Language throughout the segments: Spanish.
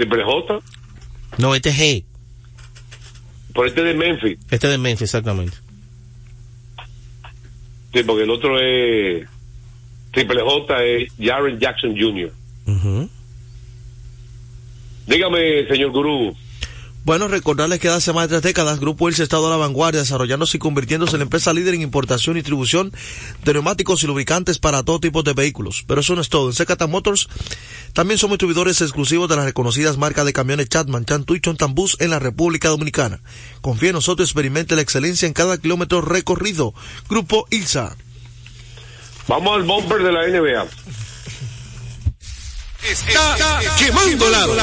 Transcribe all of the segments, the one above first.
Triple J. No, este es G. Por este de Memphis. Este de Memphis, exactamente. Sí, porque el otro es. Triple J es Jaren Jackson Jr. Dígame, señor Gurú. Bueno, recordarles que hace más de tres décadas Grupo Elsa ha estado a la vanguardia desarrollándose y convirtiéndose en la empresa líder en importación y distribución de neumáticos y lubricantes para todo tipo de vehículos. Pero eso no es todo. En Secata Motors también somos distribuidores exclusivos de las reconocidas marcas de camiones Chatman, Chantu y Chontambus en la República Dominicana. Confíe en nosotros y experimente la excelencia en cada kilómetro recorrido. Grupo Ilsa. Vamos al bumper de la NBA. Está, quemando lado.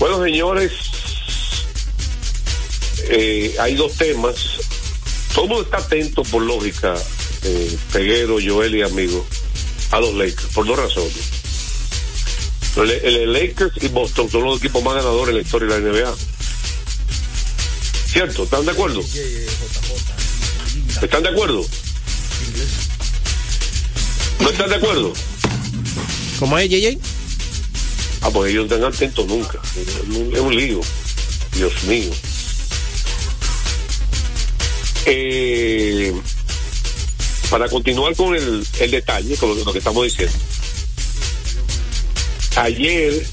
Bueno, señores, eh, hay dos temas. Todo el mundo está atento, por lógica, eh, Peguero, Joel y amigo, a los Lakers, por dos razones. El, el Lakers y Boston son los equipos más ganadores en la historia de la NBA. ¿Cierto? ¿Están de acuerdo? ¿Están de acuerdo? ¿No están de acuerdo? ¿Cómo es, JJ? Ah, pues ellos están atentos nunca. Es un lío. Dios mío. Eh, para continuar con el, el detalle, con lo, lo, que estamos diciendo. Ayer,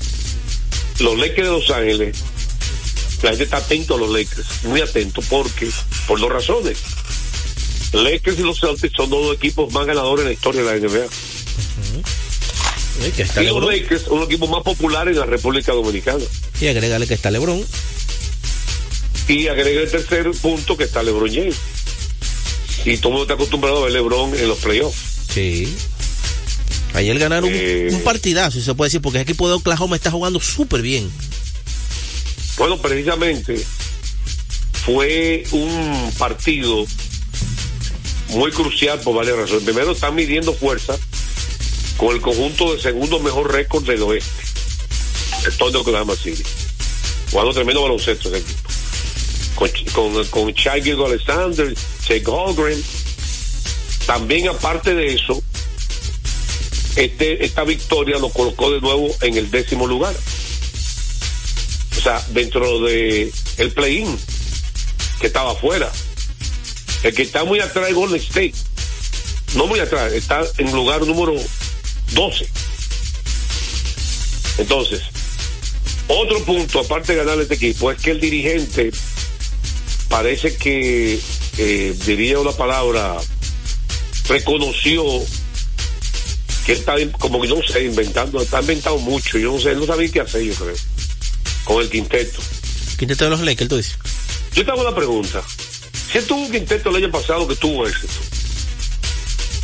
los Lakers de Los Ángeles, la gente está atento a los Lakers, muy atento, porque, por dos razones. Lakers y los Celtics son dos equipos más ganadores en la historia de la NBA. Que está y los. Lakers, un equipo más popular en la República Dominicana. Y agrégale que está LeBron. Y agrega el tercer punto que está LeBron James. Y todo el mundo está acostumbrado a ver LeBron en los playoffs. Sí. Ayer ganaron Eh. un, un partidazo, si se puede decir, porque el equipo de Oklahoma está jugando súper bien. Bueno, precisamente fue un partido muy crucial por varias razones. Primero, están midiendo fuerza con el conjunto de segundo mejor récord del oeste, el Thunder de Oklahoma City. Jugando tremendo baloncesto ese equipo. Con, con, con Gilgeous Alexander, Jake Holgren. También, aparte de eso, este, esta victoria lo colocó de nuevo en el décimo lugar. O sea, dentro de el play-in, que estaba afuera. El que está muy atrás es Golden State. No muy atrás, está en lugar número 12. Entonces, otro punto, aparte de ganar este equipo, es que el dirigente parece que, eh, diría una palabra, reconoció que él está como que no sé, inventando, está inventando mucho, yo no sé, él no sabía qué hacer, yo creo, con el quinteto. Quinteto de los Lakers, tú dices. Yo te hago una pregunta. Si él tuvo un quinteto el año pasado que tuvo éxito,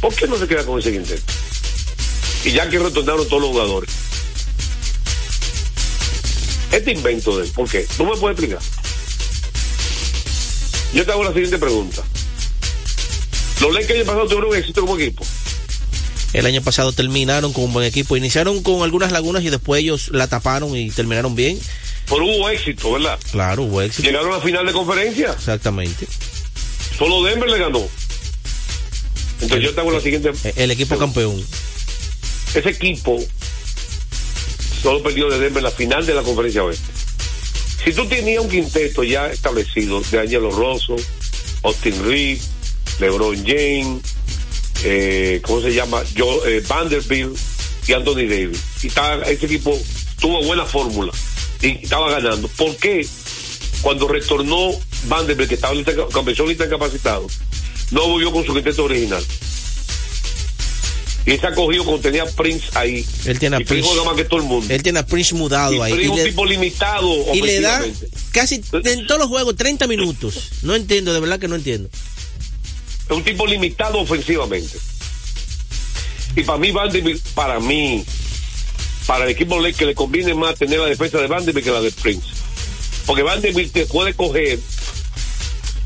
¿por qué no se queda con ese quinteto? Y ya que retornaron todos los jugadores. Este invento de él, ¿por qué? ¿Tú me puedes explicar? Yo te hago la siguiente pregunta. Los Lakers el año pasado tuvieron éxito como equipo. El año pasado terminaron con un buen equipo. Iniciaron con algunas lagunas y después ellos la taparon y terminaron bien. Pero hubo éxito, ¿verdad? Claro, hubo éxito. Llegaron a la final de conferencia. Exactamente. Solo Denver le ganó. Entonces yo te hago la siguiente. El equipo campeón. Ese equipo solo perdió de Denver la final de la conferencia oeste. Si tú tenías un quinteto ya establecido de Angelo Rosso, Austin Reed, LeBron James, eh, ¿cómo se llama? Yo, eh, Vanderbilt y Anthony Davis. Y estaba, ese equipo tuvo buena fórmula y estaba ganando. ¿Por qué cuando retornó Vanderbilt, que estaba lista, comenzó lista incapacitado, no volvió con su quinteto original? Y ese acogido cuando tenía Prince ahí. Él tiene a y Prince Prince. que todo el mundo. Él tiene a Prince mudado Y ahí. Prince Y es un le, tipo limitado y le da casi en todos los juegos 30 minutos. No entiendo, de verdad que no entiendo. Es un tipo limitado ofensivamente. Y para mí, Vanderbilt, para mí, para el equipo que le conviene más tener la defensa de Vanderbilt que la de Prince. Porque Vanderbilt te puede coger,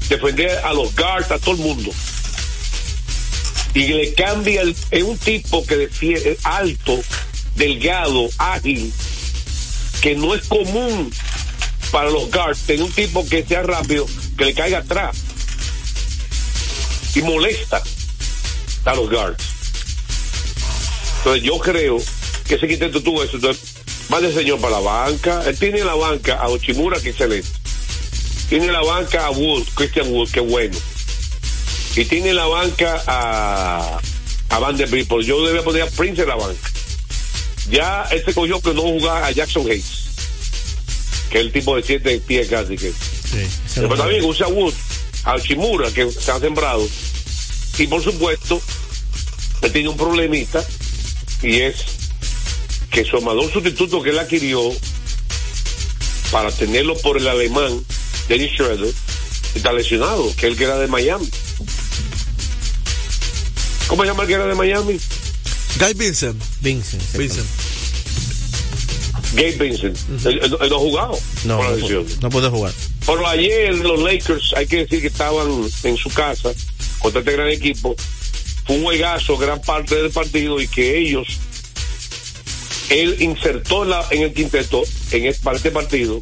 defender a los guards, a todo el mundo. Y le cambia, el- es un tipo que defiende, alto, delgado, ágil, que no es común para los guards tener un tipo que sea rápido, que le caiga atrás y molesta a los guards. Entonces yo creo que ese quinteto tuvo eso. Entonces, va de señor para la banca. Él tiene en la banca a Ochimura, que excelente. Tiene en la banca a Wood, Christian Wood, que bueno. Y tiene en la banca a, a Van der Beek, Yo debía poner a Prince en la banca. Ya este cogió que no jugar a Jackson Hayes, que es el tipo de siete pies casi que. Pero también usa Wood, a Ochimura, que se ha sembrado. Y por supuesto, él tiene un problemita y es que su amador sustituto que él adquirió para tenerlo por el alemán, Dennis Schroeder, está lesionado, que él que era de Miami. ¿Cómo se llama el que era de Miami? Guy Vincent. Vincent. Vincent. Gabe Vincent. él, él- él no ha jugado No, por la no, puede jugar. Pero ayer los Lakers, hay que decir que estaban en su casa contra este gran equipo. Fue un juegazo gran parte del partido y que ellos, él insertó en, la- en el quinteto, en este, para este partido,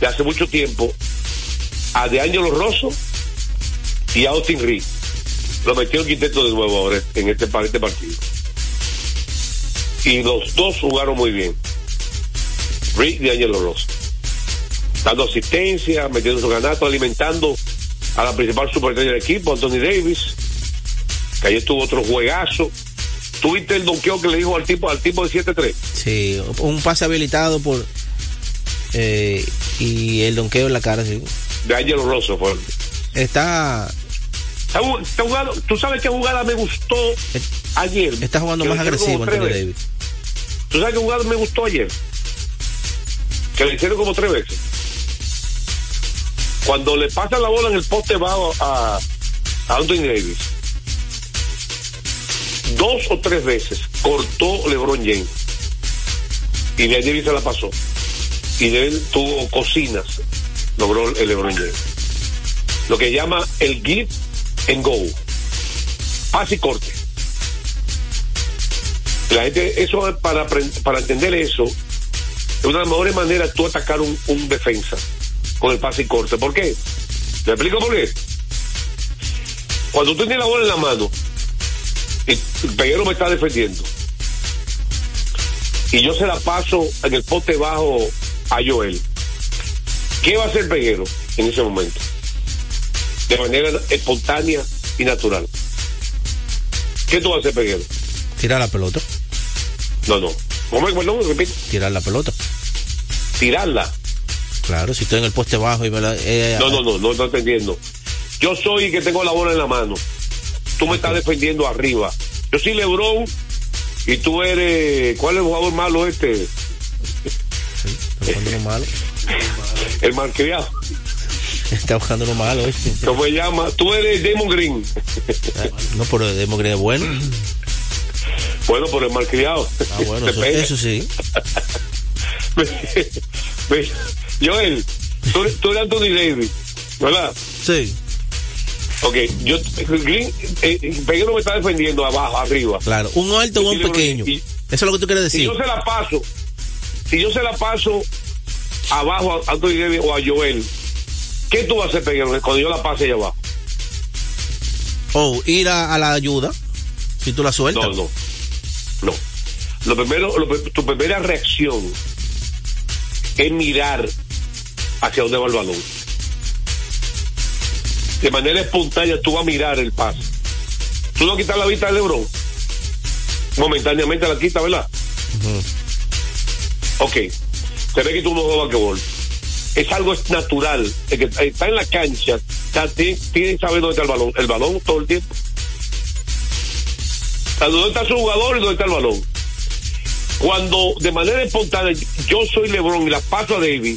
de hace mucho tiempo, a De Angelo Rosso y a Austin Reed. Lo metió el quinteto de nuevo ahora en este, este partido. Y los dos jugaron muy bien. Reed y Angelo Rosso dando asistencia, metiendo su ganato, alimentando a la principal superestrella del equipo, Anthony Davis, que ayer tuvo otro juegazo. Tuviste el donqueo que le dijo al tipo, al tipo de 7-3. Sí, un pase habilitado por. eh, y el donqueo en la cara, sí. De Angelo Rosso fue. Está, Esta ju- esta jugada- Tú sabes qué jugada me gustó ayer. está jugando más agresivo veces. Davis. ¿Tú sabes qué jugada me gustó ayer? Que le hicieron como tres veces. Cuando le pasan la bola en el poste bajo a, a Anthony Davis, dos o tres veces cortó LeBron James. Y de Davis se la pasó. Y de él tuvo cocinas, logró el LeBron James. Lo que llama el give and go. Pase y corte. La gente, eso es para, para entender eso, es una de las mejores maneras tú atacar un, un defensa con el pase y corte. ¿Por qué? ¿Me explico por qué? Cuando tú tienes la bola en la mano y el peguero me está defendiendo y yo se la paso en el poste bajo a Joel, ¿qué va a hacer el peguero en ese momento? De manera espontánea y natural. ¿Qué tú vas a hacer, peguero? Tirar la pelota. No, no. ¿Cómo es? Perdón, repite. Tirar la pelota. Tirarla. Claro, si estoy en el poste bajo y me la. eh, No, no, no, no estoy entendiendo. Yo soy el que tengo la bola en la mano. Tú me estás defendiendo arriba. Yo soy Lebron y tú eres. ¿Cuál es el jugador malo este? Buscando lo malo. El malcriado. Está buscando lo malo. ¿Cómo se llama? Tú eres Damon Green. No, pero Demo es bueno. Bueno, por el malcriado. Ah, bueno, eso, eso sí. Joel, tú, eres- tú eres Anthony Davis, ¿verdad? Sí. Ok, yo. Green, eh, Peguero me está defendiendo abajo, arriba. Claro, un alto o un pequeño. y- Eso es lo que tú quieres Si decir. yo se la paso, si yo se la paso abajo a Anthony Davis o a Joel, ¿qué tú vas a hacer, Peguero, cuando yo la pase allá abajo? O ir a, a la ayuda. Si tú la sueltas. No, no. No. Lo primero, lo tu primera reacción es mirar hacia dónde va el balón. De manera espontánea tú vas a mirar el pase. Tú no quitas la vista de Lebron. Momentáneamente la quitas, ¿verdad? Ok. Se ve que tú no juegas basquetbol. Es algo natural. El que está en la cancha, tiene, que saber dónde está el balón. El balón todo el tiempo. ¿Dónde está su jugador y dónde está el balón? Cuando de manera espontánea yo soy LeBron y la paso a David,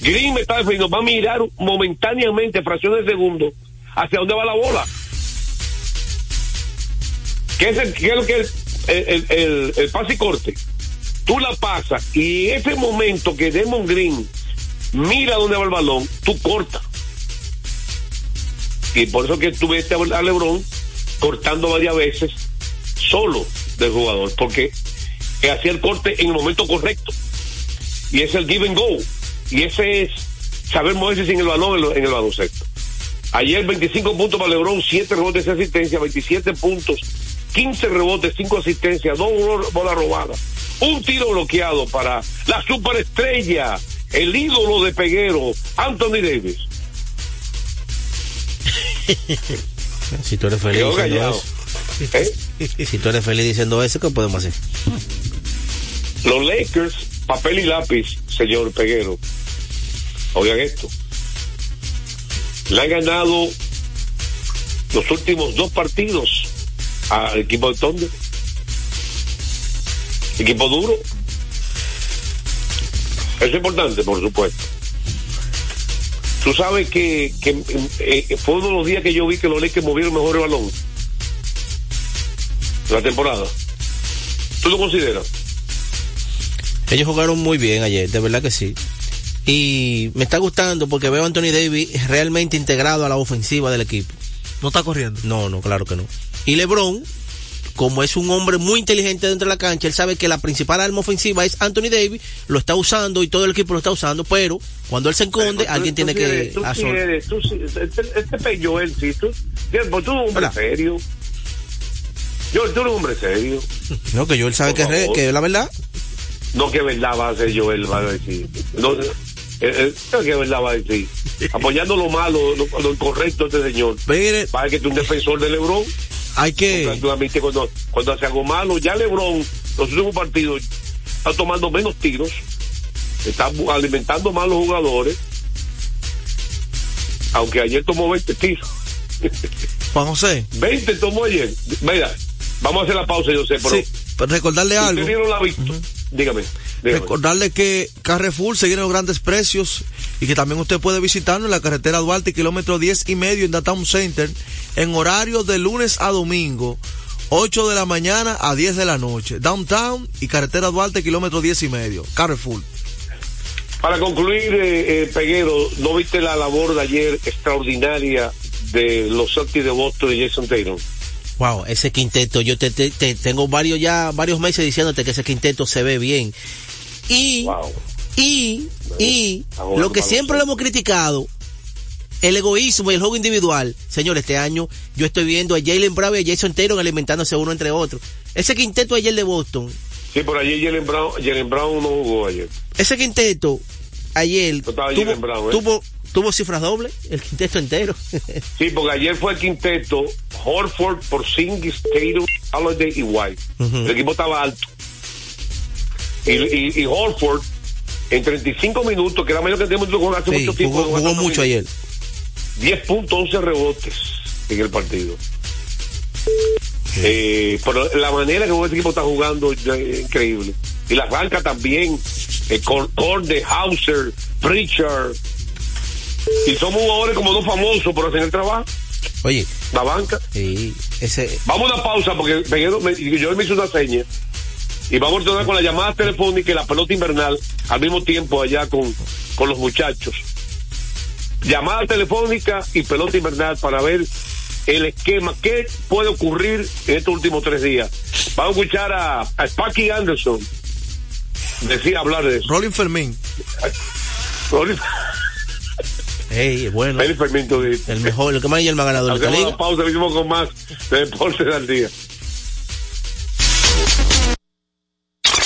Green me está defendiendo, va a mirar momentáneamente, fracciones de segundo, hacia dónde va la bola. ¿Qué es, el, qué es lo que es el, el, pase y corte? Tú la pasas y ese momento que Demon Green mira dónde va el balón, tú cortas. Y por eso que tú ves a LeBron cortando varias veces solo del jugador, porque hacía el corte en el momento correcto. Y es el give and go. Y ese es saber moverse sin el balón en el baloncesto. Ayer 25 puntos para LeBron, 7 rebotes de asistencia, 27 puntos 15 rebotes, 5 asistencias, 2 bolas robadas, un tiro bloqueado para la superestrella, el ídolo de Peguero, Anthony Davis. si tú eres feliz Quedó diciendo eso, ¿Eh? si tú eres feliz diciendo eso, ¿qué podemos hacer? Los Lakers, papel y lápiz, señor Peguero. Oigan esto. Le han ganado los últimos dos partidos al equipo de Thunder. Equipo duro. Eso es importante, por supuesto. Tú sabes que, que eh, fue uno de los días que yo vi que los Lakers movieron mejor el balón. La temporada. ¿Tú lo consideras? Ellos jugaron muy bien ayer, de verdad que sí. Y me está gustando porque veo a Anthony Davis realmente integrado a la ofensiva del equipo. No está corriendo. No, no, claro que no. Y LeBron, como es un hombre muy inteligente dentro de la cancha, él sabe que la principal arma ofensiva es Anthony Davis, lo está usando y todo el equipo lo está usando, pero cuando él se esconde, Tú- alguien tú tiene que Tú sí asol- eres, tú sí- este, este pello él, sí. Tú, pues tú eres un hombre Hola. serio. Yo, tú eres un hombre serio. No, que yo él sabe que es, re- que es la verdad. No que verdad va a ser Joel, va a decir. No, eh, eh, que verdad va a decir. Apoyando lo malo, lo, lo incorrecto de este señor. Mire, Va a que tú un defensor de LeBron. Hay que... Cuando, cuando hace algo malo, ya LeBron, los últimos partidos, está tomando menos tiros, está alimentando más los jugadores. Aunque ayer tomó 20 tiros. Juan José, 20 tomó ayer. Mira, vamos a hacer la pausa, yo sé, pero. sí, recordarle algo. ¿Ustedes vieron la victoria? Dígame. dígame. Recordarle que Carrefour sigue en los grandes precios y que también usted puede visitarnos en la carretera Duarte, kilómetro 10 y medio en Downtown Center, en horario de lunes a domingo, 8 de la mañana a 10 de la noche. Downtown y carretera Duarte, kilómetro 10 y medio. Carrefour. Para concluir, eh, eh, Peguero, ¿no viste la labor de ayer extraordinaria de los Celtics de Boston y Jason Taylor? Wow, ese quinteto, yo te, te- te- tengo varios ya, varios meses diciéndote que ese quinteto se ve bien. Y, Wow. y, y, lo que siempre lo hemos criticado, el egoísmo y el juego individual. Señor, este año yo estoy viendo a Jalen Bravo y a Jason Taylor alimentándose uno entre otros. Ese quinteto ayer de Boston, Sí, por ayer Jalen Brown, Jalen Brown no jugó ayer. ese quinteto ayer tuvo, Jalen Brown, ¿eh? tuvo, tuvo cifras dobles, el quinteto entero. Sí, porque ayer fue el quinteto Horford, Porzingis, Tatum, Holiday y White. Ujú. El equipo estaba alto. Y, y, y Horford, en 35 minutos, que era menos que tenemos con hace Sí, mucho tiempo. jugó, mucho ayer. 10 puntos, 11 rebotes en el partido. Eh, pero la manera que ese equipo está jugando es eh, increíble. Y la banca también, el Corde, Hauser, Pritchard. Y somos jugadores como dos famosos por hacer el trabajo, Oye, la banca. sí, ese, Vamos a una pausa porque me, yo me hice una seña. Y vamos a retornar con la llamada telefónica y la pelota invernal al mismo tiempo allá con, con los muchachos. Llamada telefónica y pelota invernal para ver el esquema, qué puede ocurrir en estos últimos tres días. Vamos a escuchar a, a Sparky Anderson decir hablar de eso. Rolling Fermín. hey, es bueno. Fermín. El mejor, el que más y el más ganador Hacemos una pausa, venimos con más de Deportes al Día.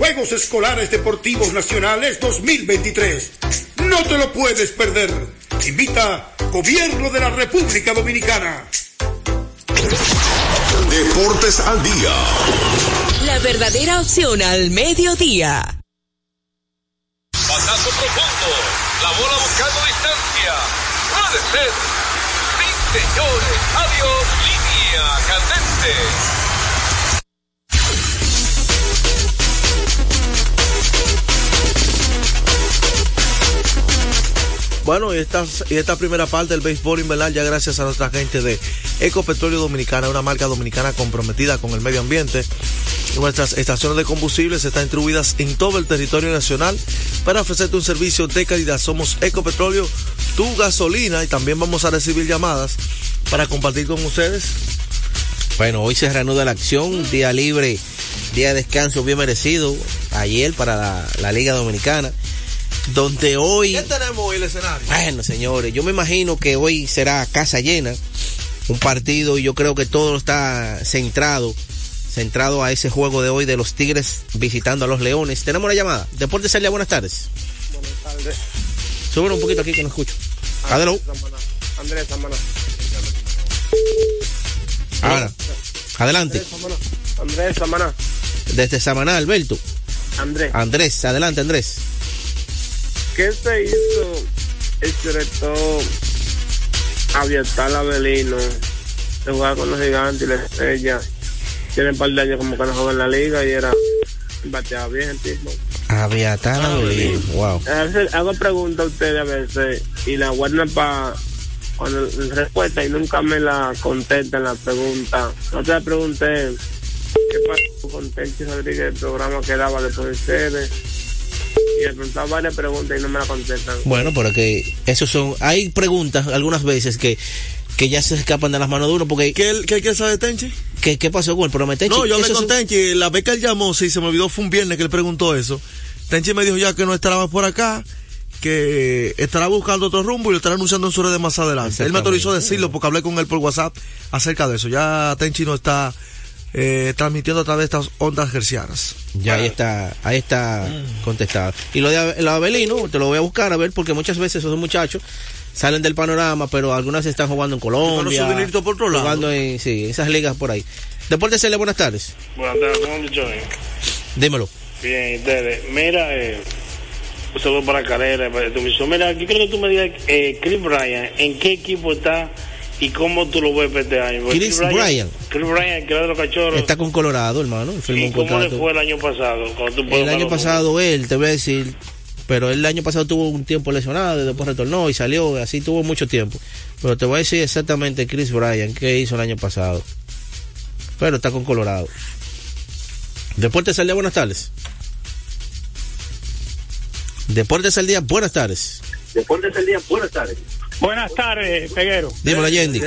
Juegos Escolares Deportivos Nacionales 2023. No te lo puedes perder. Invita Gobierno de la República Dominicana. Deportes al día. La verdadera opción al mediodía. Pasazo profundo. La bola buscando distancia. Puede ser. Sí, señores. Adiós. Línea candente. Bueno, y esta, y esta primera parte del béisbol invernal ya gracias a nuestra gente de Ecopetróleo Dominicana, una marca dominicana comprometida con el medio ambiente. Nuestras estaciones de combustibles están distribuidas en todo el territorio nacional para ofrecerte un servicio de calidad. Somos Ecopetróleo, tu gasolina y también vamos a recibir llamadas para compartir con ustedes. Bueno, hoy se reanuda la acción, día libre, día de descanso bien merecido, ayer para la, la Liga Dominicana, donde hoy... ¿Qué tenemos hoy el escenario? Bueno, señores, yo me imagino que hoy será casa llena, un partido y yo creo que todo está centrado centrado a ese juego de hoy de los Tigres visitando a los Leones. Tenemos una llamada. Deportes Celia, buenas tardes. Buenas tardes. Súbelo un poquito aquí que no escucho. Adelante. Andrés Samaná. Ahora. Adelante. Andrés Samaná. Desde Samaná, Alberto. Andrés. Andrés, adelante Andrés. ¿Qué se hizo el director Aviatal Avelino de jugar con los gigantes y la estrella? Tiene un par de años como que no juega en la liga y era bateaba bien el tipo. Aviatal Avelino, wow. A veces hago preguntas a ustedes a veces y la guardan para cuando respuesta y nunca me la contestan la pregunta. No te pregunté qué pasó con Tenchi Rodríguez el programa que daba después de ustedes. Y le preguntaba varias preguntas y no me la contestan. Bueno, pero que esos son, hay preguntas algunas veces que que ya se escapan de las manos de uno porque ¿Qué, qué, qué sabe Tenchi? ¿qué, qué pasó con el programa de Tenchi? No, yo hablé con Tenchi, la vez que él llamó, sí, se me olvidó, fue un viernes que él preguntó eso. Tenchi me dijo ya que no estará más por acá, que estará buscando otro rumbo y lo estará anunciando en sus redes más adelante. Él me autorizó a decirlo porque hablé con él por WhatsApp acerca de eso. Ya Tenchi no está eh, transmitiendo a través de estas ondas gercianas. Ya ahí está, ahí está contestado. Y lo de lo de Abelino, te lo voy a buscar a ver, porque muchas veces esos muchachos salen del panorama, pero algunas están jugando en Colombia. su dinerito por otro lado. Jugando en, sí, esas ligas por ahí. Deportes Celia, buenas tardes. Buenas tardes, ¿cómo estás? Dímelo. Bien, ustedes. Mira, eh, un saludo para Carrera, para tu misión. Mira, yo quiero que tú me digas, eh, Chris Bryan, ¿en qué equipo está y cómo tú lo ves para este año? Porque Chris Bryan. Chris Bryan, que era de los cachorros. Está con Colorado, hermano. Él firmó ¿Y un cómo le fue el año pasado? Tú El año pasado él, te voy a decir, pero él el año pasado tuvo un tiempo lesionado, y después retornó y salió, así tuvo mucho tiempo. Pero te voy a decir exactamente Chris Bryan, qué hizo el año pasado. Pero está con Colorado. Deportes al día, buenas tardes. Deportes al día, buenas tardes. Deportes el día, buenas tardes. Buenas tardes, Peguero. Dímelo, Yendi.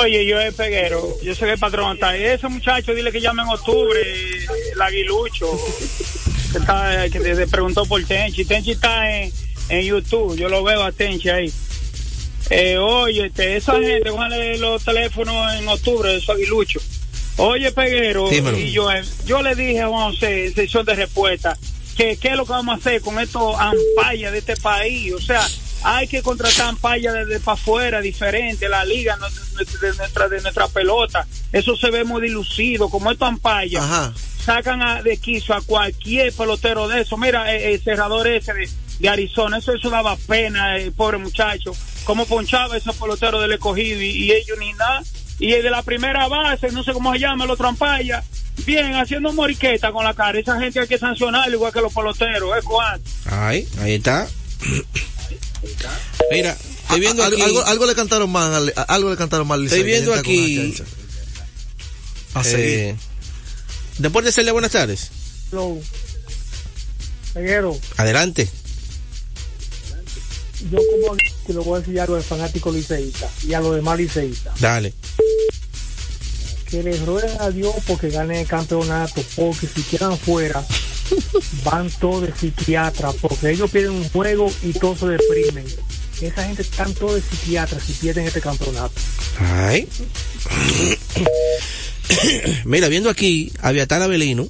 Oye, yo es Peguero, yo soy el patrón. Está. ahí. Ese muchacho, dile que llame en octubre, el aguilucho, que, está, que te- te preguntó por Tenchi. Tenchi está en, en YouTube, yo lo veo a Tenchi ahí. Eh, oye, este, esa gente, póngale los teléfonos en octubre, esos aguiluchos. Oye, Peguero, Dímelo. y yo, yo le dije a Juan José, en sesión de respuesta, que qué es lo que vamos a hacer con estos ampallas de este país. O sea, hay que contratar ampallas desde para afuera, diferente, la liga no- de, nuestra, de nuestra pelota. Eso se ve muy dilucido, como estos ampallas Ajá. sacan a- de quiso a cualquier pelotero de eso. Mira, eh, el cerrador ese de, de Arizona, eso, eso daba pena, el pobre muchacho. Cómo ponchaba esos peloteros del escogido y, y ellos ni nada. Y el de la primera base, no sé cómo se llama, el otro ampalla. Bien, haciendo moriqueta con la cara. Esa gente hay que sancionar igual que los peloteros, ¿eh, Juan? Ahí, ahí está. Mira, estoy viendo Algo- aquí. algo, algo le cantaron mal, al- algo le cantaron mal. Estoy viendo aquí. A eh, Deportes Celia, buenas tardes. Peguero, Adelante. yo como te lo voy a decir algo de fanático liceísta y a los demás liceístas. Dale. Que les rueguen a Dios porque ganen el campeonato, porque si quedan fuera, van todos de psiquiatra, porque ellos pierden un juego y todos se deprimen. Esa gente están todos de psiquiatra si pierden este campeonato. Ay. Mira, viendo aquí, Aviatar Avelino,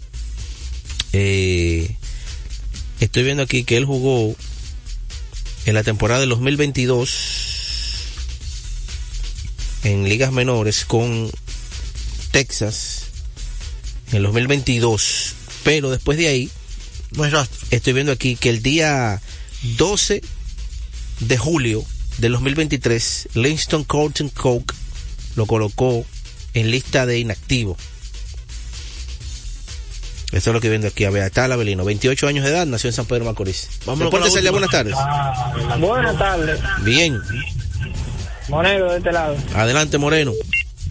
eh, estoy viendo aquí que él jugó en la temporada del 2022 en ligas menores con Texas en el 2022, pero después de ahí No es rastro. estoy viendo aquí que el día 12 de julio del 2023, Livingston Colton Coke lo colocó en lista de inactivo. Esto es lo que viendo aquí. A Beatal Avelino, 28 años de edad, nació en San Pedro Macorís. Celia, última. buenas tardes. Buenas tardes, Bien, Monero de este lado. adelante Moreno.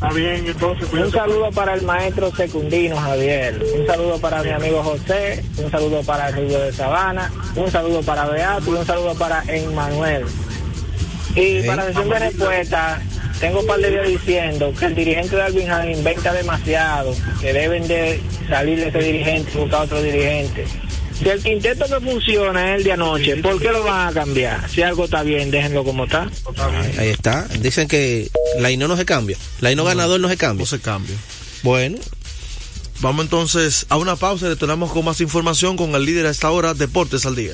Está bien, entonces. Un saludo para el maestro secundino Javier. Un saludo para mi amigo José. Un saludo para el Rubio de Sabana. Un saludo para Beato y un saludo para Emmanuel. Y para decir de respuesta, tengo un par de días diciendo que el dirigente de Albingham inventa demasiado, que deben de salir de ese dirigente y buscar otro dirigente. Si el quinteto que funciona es el de anoche, ¿por qué lo van a cambiar? Si algo está bien, déjenlo como está. Ahí, ahí está. Dicen que la INO no se cambia. La INO ganador no se cambia. No se cambia. Bueno, Vamos entonces a una pausa y retornamos con más información con el líder a esta hora, Deportes al Día.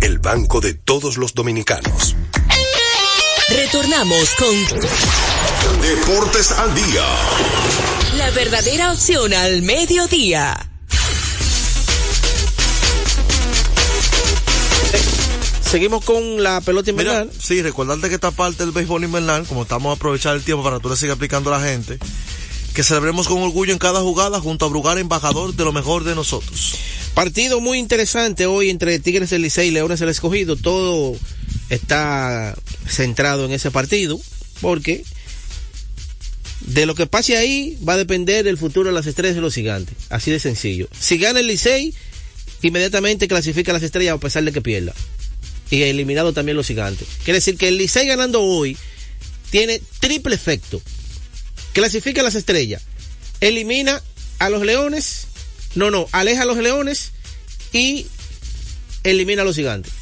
el banco de todos los dominicanos. Retornamos con Deportes al día. la verdadera opción al mediodía. seguimos con la pelota Mira, invernal. sí, recordarte que esta parte del béisbol invernal, como estamos a aprovechar el tiempo para que tú le sigas explicando a la gente, que celebremos con orgullo en cada jugada junto a Brugar, embajador de lo mejor de nosotros. Partido muy interesante hoy entre Tigres del Licey y Leones del Escogido. Todo está centrado en ese partido porque de lo que pase ahí va a depender el futuro de las estrellas de los gigantes. Así de sencillo. Si gana el Licey, inmediatamente clasifica a las estrellas a pesar de que pierda. Y eliminado también los gigantes. Quiere decir que el Licey ganando hoy tiene triple efecto. Clasifica a las estrellas. Elimina a los leones. No, no, aleja a los leones y elimina a los gigantes.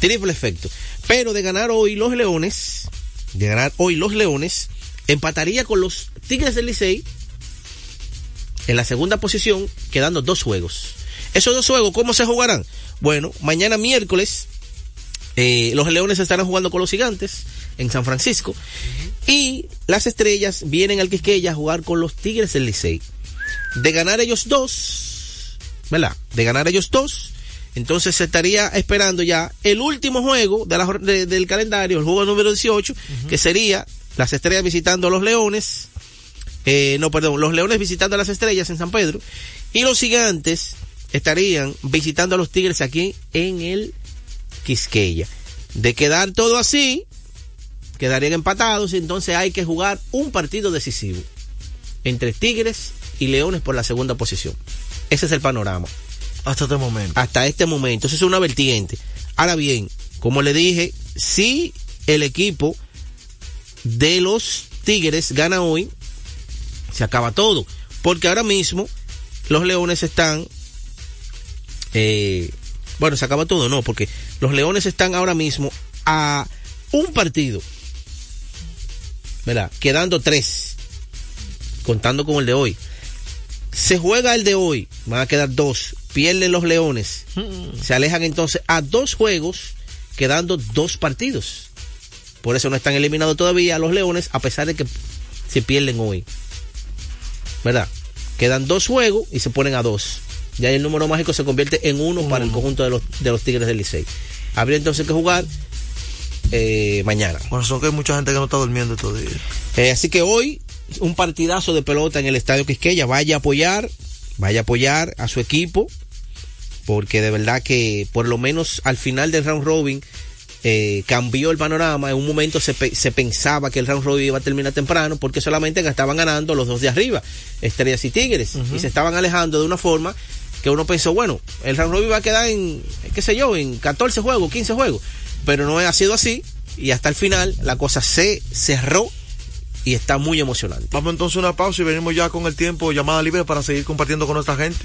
Triple efecto. Pero de ganar hoy los leones, de ganar hoy los leones, empataría con los Tigres del Licey en la segunda posición, quedando dos juegos. Esos dos juegos, ¿cómo se jugarán? Bueno, mañana miércoles, eh, los Leones estarán jugando con los Gigantes en San Francisco. Y las estrellas vienen al Quisqueya a jugar con los Tigres del Licey. De ganar ellos dos, ¿verdad? De ganar ellos dos, entonces se estaría esperando ya el último juego de la de- del calendario, el juego número 18, que sería las estrellas visitando a los Leones. Eh, no, perdón, los Leones visitando a las estrellas en San Pedro. Y los Gigantes estarían visitando a los Tigres aquí en el Quisqueya. De quedar todo así, quedarían empatados y entonces hay que jugar un partido decisivo entre Tigres y Leones por la segunda posición. Ese es el panorama. Hasta este momento. Hasta este momento. Eso es una vertiente. Ahora bien, como le dije, si el equipo de los Tigres gana hoy, se acaba todo. Porque ahora mismo los Leones están... eh, bueno, se acaba todo, no, porque los Leones están ahora mismo a un partido. ¿Verdad? Quedando tres. Contando con el de hoy. Se juega el de hoy, van a quedar dos. Pierden los Leones. Se alejan entonces a dos juegos, quedando dos partidos. Por eso no están eliminados todavía los Leones, a pesar de que se pierden hoy. ¿Verdad? Quedan dos juegos y se ponen a dos. Ya el número mágico se convierte en uno para el conjunto de los, de los Tigres del Licey. Habría entonces que jugar eh, mañana. Bueno, son que hay mucha gente que no está durmiendo todavía. Eh, así que hoy, un partidazo de pelota en el Estadio Quisqueya. Vaya a apoyar, vaya a apoyar a su equipo. porque de verdad que por lo menos al final del round robin eh, cambió el panorama. En un momento se, pe- se pensaba que el round robin iba a terminar temprano porque solamente estaban ganando los dos de arriba, Estrellas y Tigres, y se estaban alejando de una forma que uno pensó, bueno, el round robin va a quedar en, qué sé yo, en 14 juegos, 15 juegos, pero no ha sido así y hasta el final la cosa se cerró y está muy emocionante. Vamos entonces a una pausa y venimos ya con el tiempo llamada libre para seguir compartiendo con nuestra gente.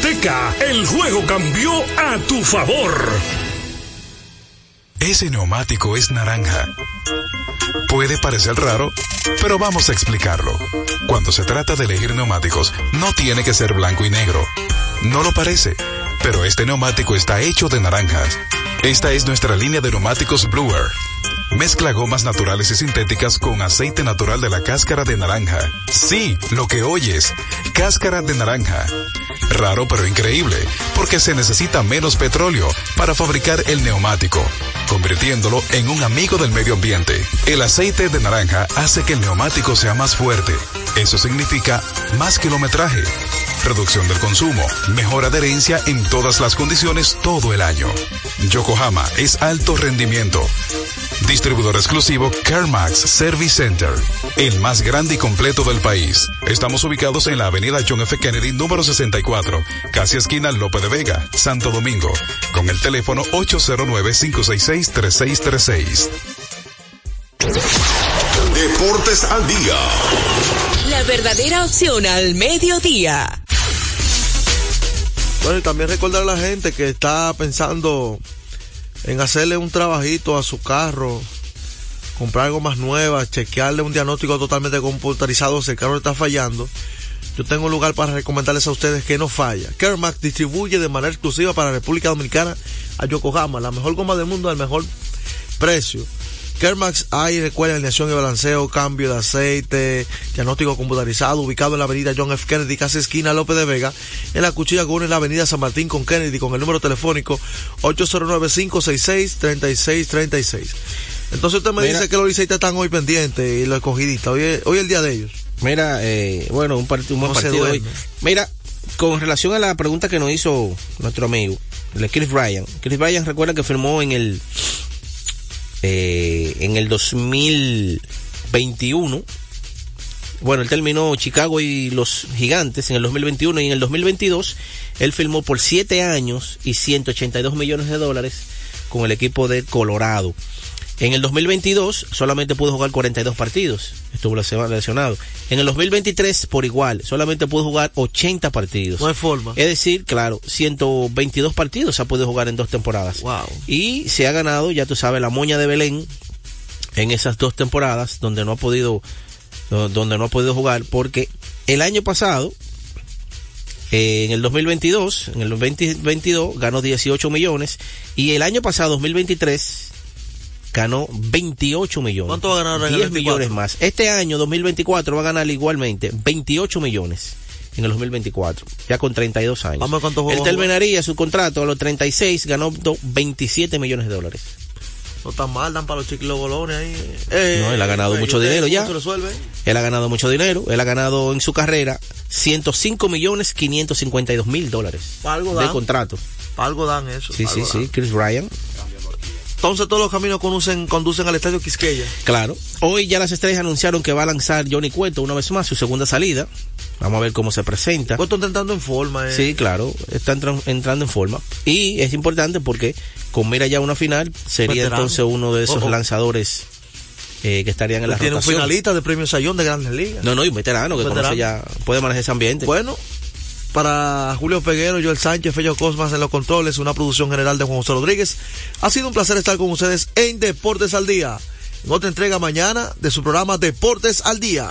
El juego cambió a tu favor. Ese neumático es naranja. Puede parecer raro, pero vamos a explicarlo. Cuando se trata de elegir neumáticos, no tiene que ser blanco y negro. No lo parece, pero este neumático está hecho de naranjas. Esta es nuestra línea de neumáticos Bluer. Mezcla gomas naturales y sintéticas con aceite natural de la cáscara de naranja. Sí, lo que oyes, cáscara de naranja. Raro pero increíble, porque se necesita menos petróleo para fabricar el neumático, convirtiéndolo en un amigo del medio ambiente. El aceite de naranja hace que el neumático sea más fuerte. Eso significa más kilometraje, reducción del consumo, mejor adherencia en todas las condiciones todo el año. Yokohama es alto rendimiento. Distribuidor exclusivo CarMax Service Center, el más grande y completo del país. Estamos ubicados en la avenida John F. Kennedy número 64, casi esquina Lope de Vega, Santo Domingo, con el teléfono 809-566-3636. Deportes al día. La verdadera opción al mediodía. Bueno, y también recordar a la gente que está pensando en hacerle un trabajito a su carro, comprar algo más nueva, chequearle un diagnóstico totalmente computarizado si el carro está fallando. Yo tengo un lugar para recomendarles a ustedes que no falla. Kermax distribuye de manera exclusiva para la República Dominicana a Yokohama, la mejor goma del mundo al mejor precio. Kermax hay, recuerda, alineación y balanceo, cambio de aceite, diagnóstico computarizado, ubicado en la avenida John F. Kennedy, casi esquina López de Vega, en la cuchilla que une la avenida San Martín con Kennedy, con el número telefónico 809-566-3636. Entonces usted me Mira. dice que los liceístas están hoy pendientes y los escogidistas, hoy es, hoy es el día de ellos. Mira, eh, bueno, un, part- un buen partido hoy. Mira, con relación a la pregunta que nos hizo nuestro amigo, el Chris Bryan. Chris Bryan recuerda que firmó en el eh, en el 2021. Bueno, él terminó Chicago y los Gigantes en el 2021 y en el 2022 él firmó por 7 años y 182 millones de dólares con el equipo de Colorado. En el 2022 solamente pudo jugar 42 partidos, estuvo lesiona- lesionado. En el 2023 por igual, solamente pudo jugar 80 partidos. No hay forma. Es decir, claro, 122 partidos ha podido jugar en dos temporadas. Wow. Y se ha ganado, ya tú sabes, la moña de Belén en esas dos temporadas donde no ha podido do- donde no ha podido jugar porque el año pasado eh, en el 2022 en el 2022 ganó 18 millones y el año pasado 2023 ganó 28 millones ¿Cuánto va a ganar en el 10 24? millones más este año 2024 va a ganar igualmente 28 millones en el 2024 ya con 32 años Vamos a cuántos juegos él terminaría su contrato a los 36 ganó do- 27 millones de dólares No tan mal, dan para los chiquilos bolones ahí. Eh, No, él ha ganado mucho dinero ya. Él ha ganado mucho dinero. Él ha ganado en su carrera 105 millones 552 mil dólares algo de contrato. Pa' algo dan eso. Sí, sí, sí. Chris Ryan. Entonces todos los caminos conducen, conducen al estadio Quisqueya. Claro. Hoy ya las estrellas anunciaron que va a lanzar Johnny Cueto una vez más su segunda salida. Vamos a ver cómo se presenta. Cueto está entrando en forma. Eh. Sí, claro, está entran- entrando en forma. Y es importante porque con mira ya una final, sería Veterano. entonces uno de esos Oh, oh. lanzadores eh, que estarían en la Tiene un finalista de premio Sayón de Grandes Ligas. No, no, y un veterano que Veterano. conoce ya, puede manejar ese ambiente. Bueno, para Julio Peguero, Joel Sánchez, Fello Cosmas en los controles, una producción general de Juan José Rodríguez. Ha sido un placer estar con ustedes en Deportes al Día. En otra entrega mañana de su programa Deportes al Día.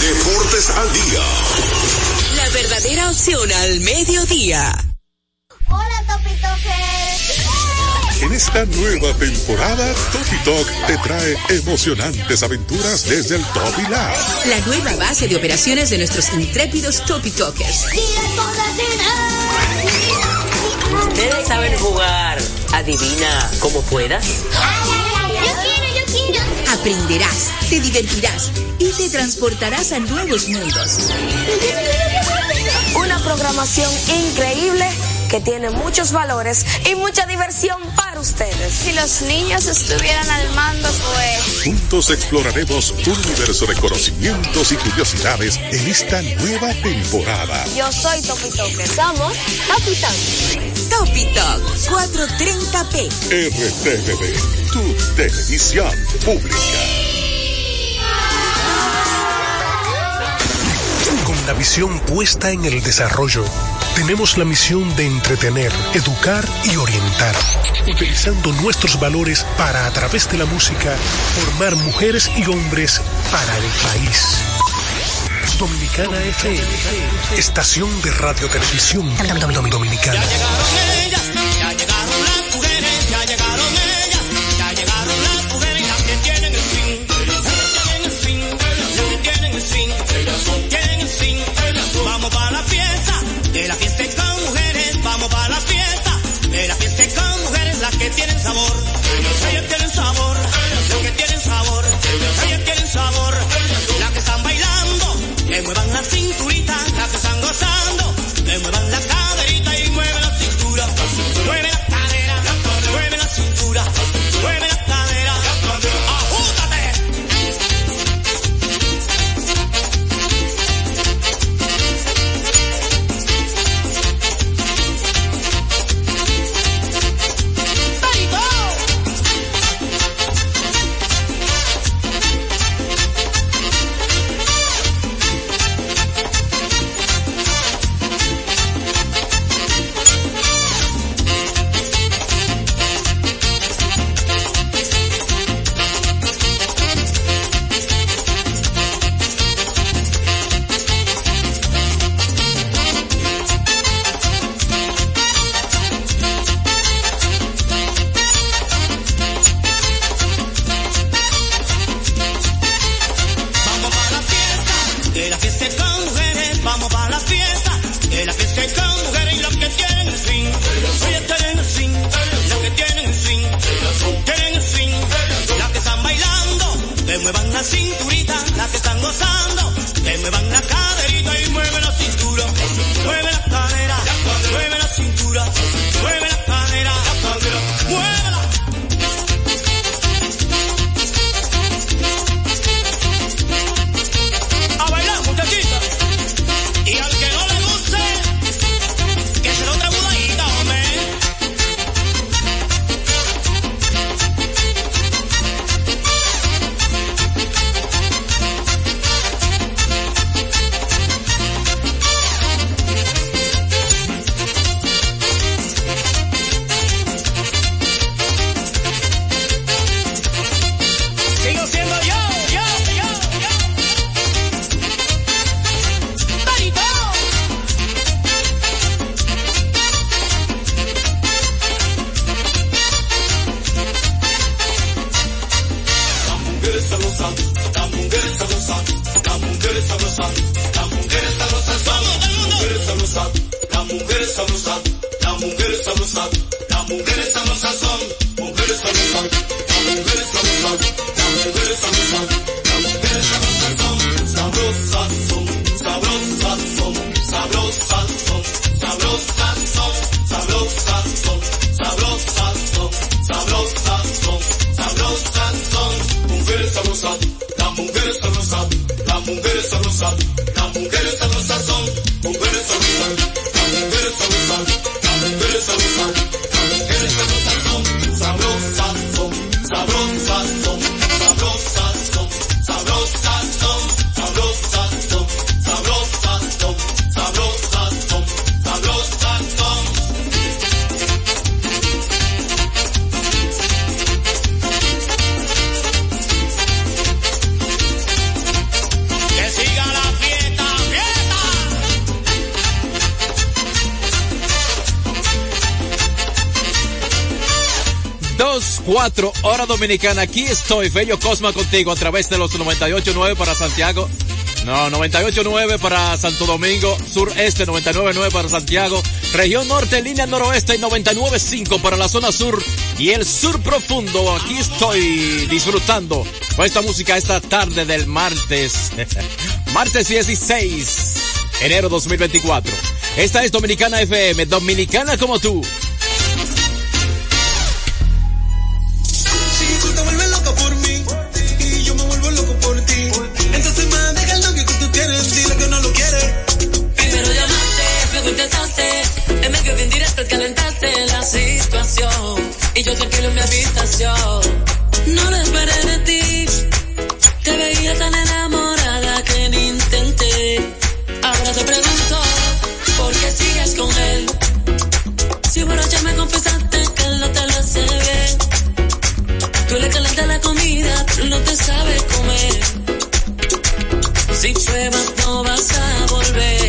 Deportes al Día. La verdadera opción al mediodía. Hola, Topitoque. En esta nueva temporada, Topi Talk te trae emocionantes aventuras desde el Topi Lab. La nueva base de operaciones de nuestros intrépidos Topi Talkers. Ustedes saben jugar. Adivina como puedas. Yo quiero, yo quiero. Aprenderás, te divertirás y te transportarás a nuevos mundos. Una programación increíble que tiene muchos valores y mucha diversión para ustedes. Si los niños estuvieran al mando, pues... Juntos exploraremos un universo de conocimientos y curiosidades en esta nueva temporada. Yo soy Topi Toker. Somos Topi Talk 430p. RTVD, tu televisión pública. Con la visión puesta en el desarrollo, tenemos la misión de entretener, educar y orientar, utilizando nuestros valores para, a través de la música, formar mujeres y hombres para el país. Dominicana FM, estación de radio televisión dominicana. Vamos para la fiesta de la fiesta con mujeres, vamos para la fiesta, de la fiesta con mujeres, las que tienen sabor, ellas tienen sabor, las que tienen sabor, ellas tienen sabor, las que están bailando, que muevan la cinturita, las que están gozando, que muevan la caderita y mueven la cintura, que muevan la cinturita, las que están gozando, que muevan la caderita y mueve la cintura, mueve la cadera, mueve la cintura, mueve la cadera, 4, hora dominicana. Aquí estoy, Fello Cosma, contigo a través de los 98.9 para Santiago. No, 98.9 para Santo Domingo, sureste, 99.9 para Santiago, región norte, línea noroeste y 99.5 para la zona sur y el sur profundo. Aquí estoy disfrutando esta música esta tarde del martes, martes 16, enero 2024. Esta es Dominicana FM, Dominicana como tú. Calentaste la situación y yo tranquilo en mi habitación. No lo esperé de ti, te veía tan enamorada que ni intenté. Ahora te pregunto, ¿por qué sigues con él? Si borracha me confesaste que no te lo hace bien. Tú le calentas la comida, pero no te sabe comer. Si pruebas no vas a volver.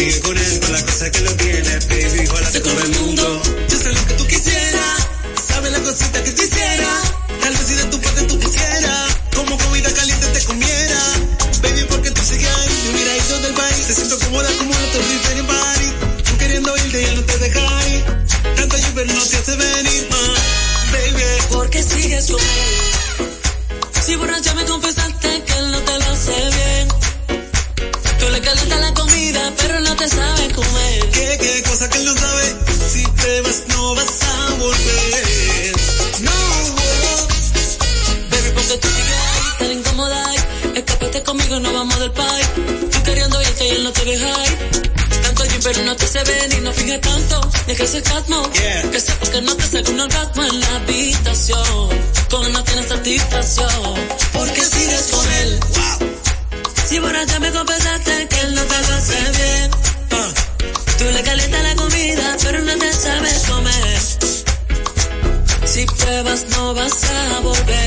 Sigue con él por la cosa que lo tiene, baby, ojalá se come el mundo. Yo sé lo que tú quisieras, sabes la cosita que te hiciera. Tal vez si de tu parte tú quisieras, como comida caliente te comiera. Baby, porque tú sigues ahí, me mira ahí del país. Te siento cómoda como una torrita en party. Tú queriendo irte y él no te ahí. Tanta lluvia no te hace venir, ah, baby. ¿Por qué sigues con él? Tanto. Deja ese catmo. Que sepas que no te saca un orgasmo en la habitación. Con él no tienes satisfacción. ¿Por qué sigues con él? Si borracha me confesaste que él no te lo hace bien. Ah. Tú le calientas la comida, pero no te sabes comer. Si pruebas no vas a volver.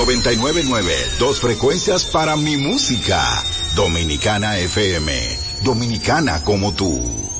99.9. Dos frecuencias para mi música. Dominicana FM. Dominicana como tú.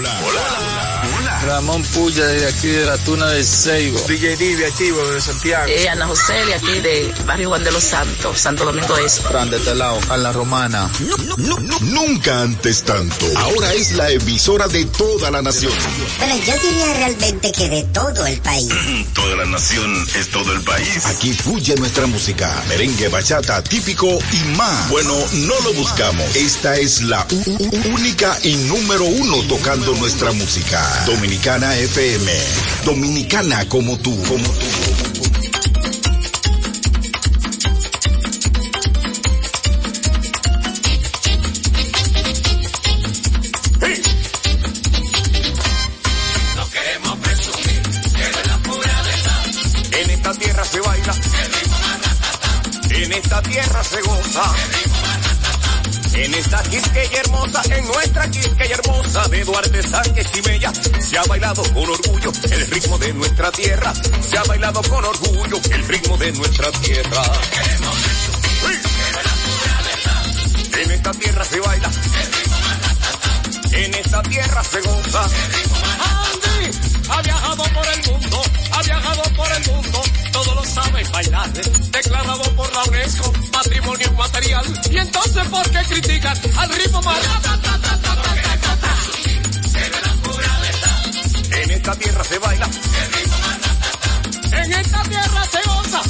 Ramón Puya de aquí de la Tuna del Seibo. DJ Divi activo de Santiago. Eh, Ana José de aquí de Barrio Juan de los Santos, Santo Domingo Este. Fran de lado, a la Romana. Nunca antes tanto. Ahora es la emisora de toda la nación. Bueno, yo diría realmente que de todo el país. Toda la nación es todo el país. Aquí fluye nuestra música, merengue, bachata, típico y más. Bueno, no lo buscamos. Esta es la única y número uno tocando nuestra música. Dominicana FM. Dominicana como tú, como tú. Sánchez y Bella, se ha bailado con orgullo el ritmo de nuestra tierra. Se ha bailado con orgullo el ritmo de nuestra tierra. En esta tierra se baila, en esta tierra se goza. Andy ha viajado por el mundo, ha viajado por el mundo, todo lo sabe bailar, declarado por la UNESCO, patrimonio inmaterial. Y entonces, ¿por qué critican al ritmo más? Esta tierra se baila, en esta tierra se goza.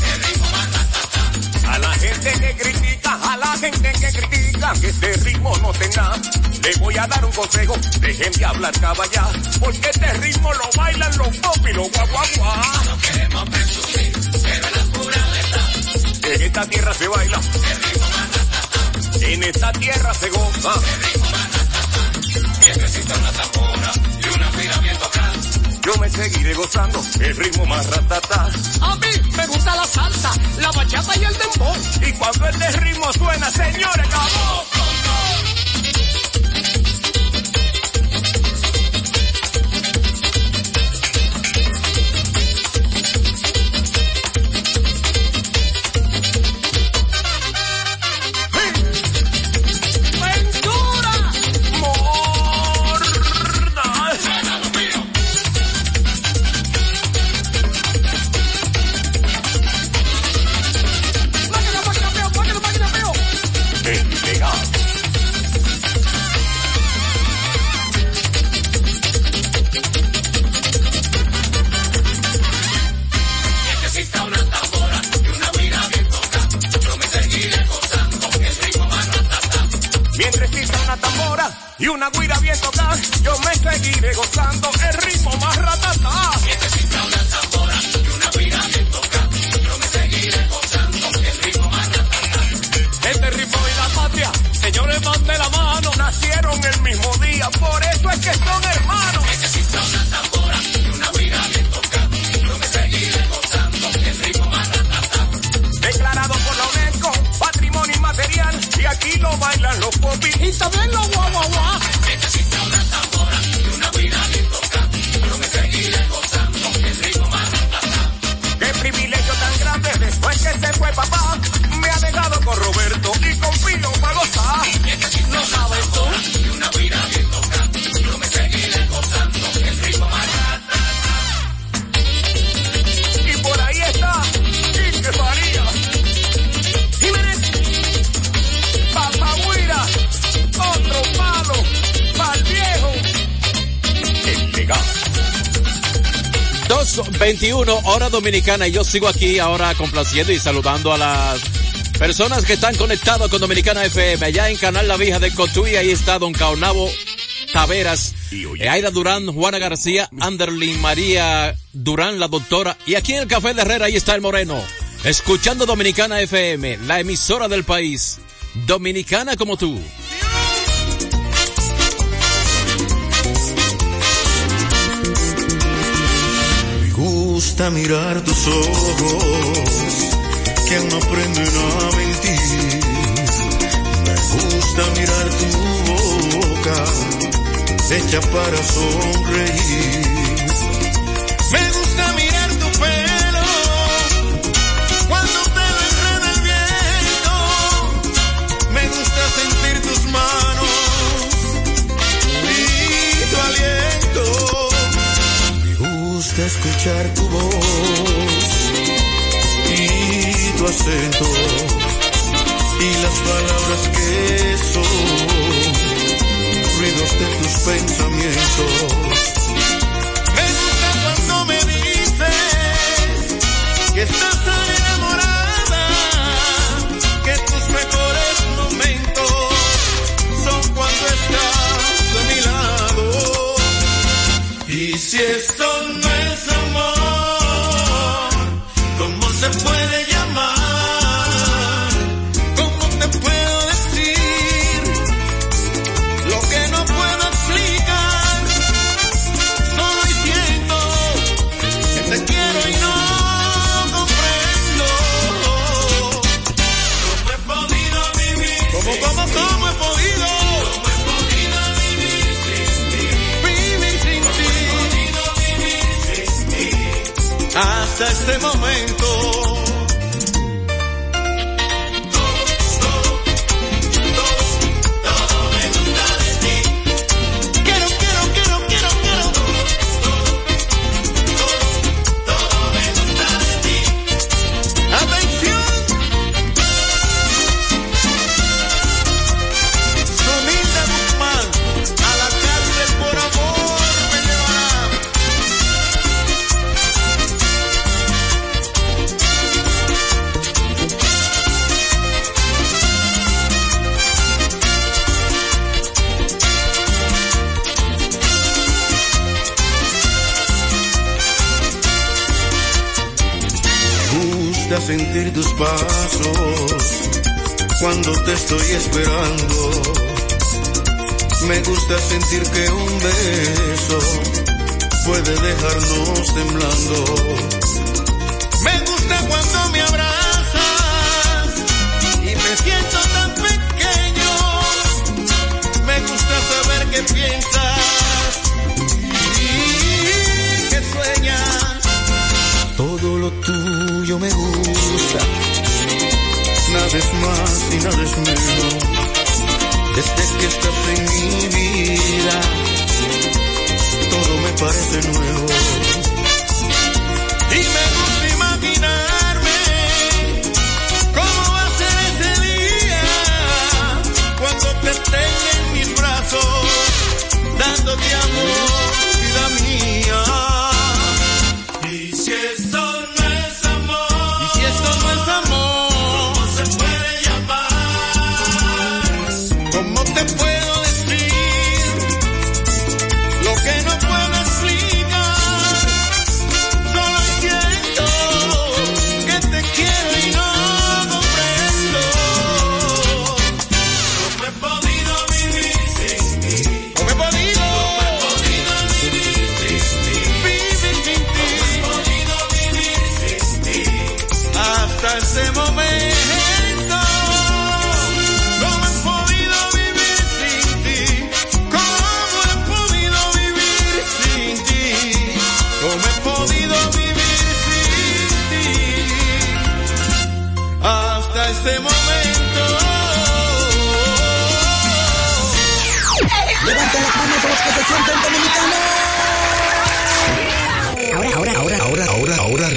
A la gente que critica, a la gente que critica que este ritmo no tenga, le voy a dar un consejo, dejen de hablar caballá, porque este ritmo lo bailan los pop y los guaguaguá. No queremos presumir, pero es la pura verdad. En esta tierra se baila, en esta tierra se goza. Yo me seguiré gozando el ritmo más ratatá. A mí me gusta la salsa, la bachata y el dembow. Y cuando este ritmo suena, señores, ¡vamos! 221 hora dominicana y yo sigo aquí ahora complaciendo y saludando a las personas que están conectadas con Dominicana FM allá en Canal La Vieja de Cotuí ahí está Don Caonabo Taveras eh, Aida Durán Juana García Anderlin María Durán la doctora y aquí en el Café de Herrera ahí está el Moreno escuchando Dominicana FM la emisora del país Dominicana como tú gusta mirar tus ojos que no aprenden a mentir. Me gusta mirar tu boca hecha para sonreír. Escuchar tu voz y tu acento y las palabras que son ruidos de tus pensamientos. Me gusta cuando me dices que estás enamorada, que tus mejores momentos son cuando estás a mi lado. Y si estoy goodbye. tanto te amo.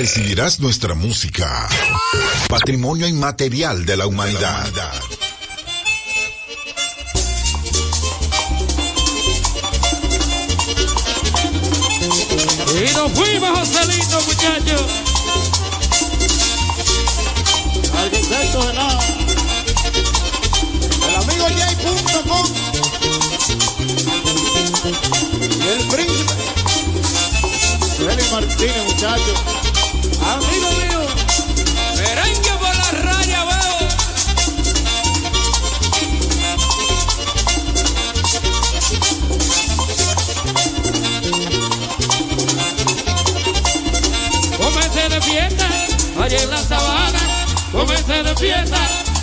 recibirás nuestra música. Patrimonio inmaterial de la humanidad. Y nos fuimos, Joselito, muchachos. Al insecto de nada. El amigo J.com. El príncipe. Félix Martínez, muchachos. Amigo mío, merengue por la raya, huevo. Come se defienda, allá en la sabana. Come se defienda,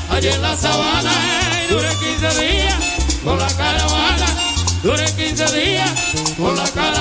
allá en la sabana. Dure 15 días con la caravana. Dure 15 días con la caravana.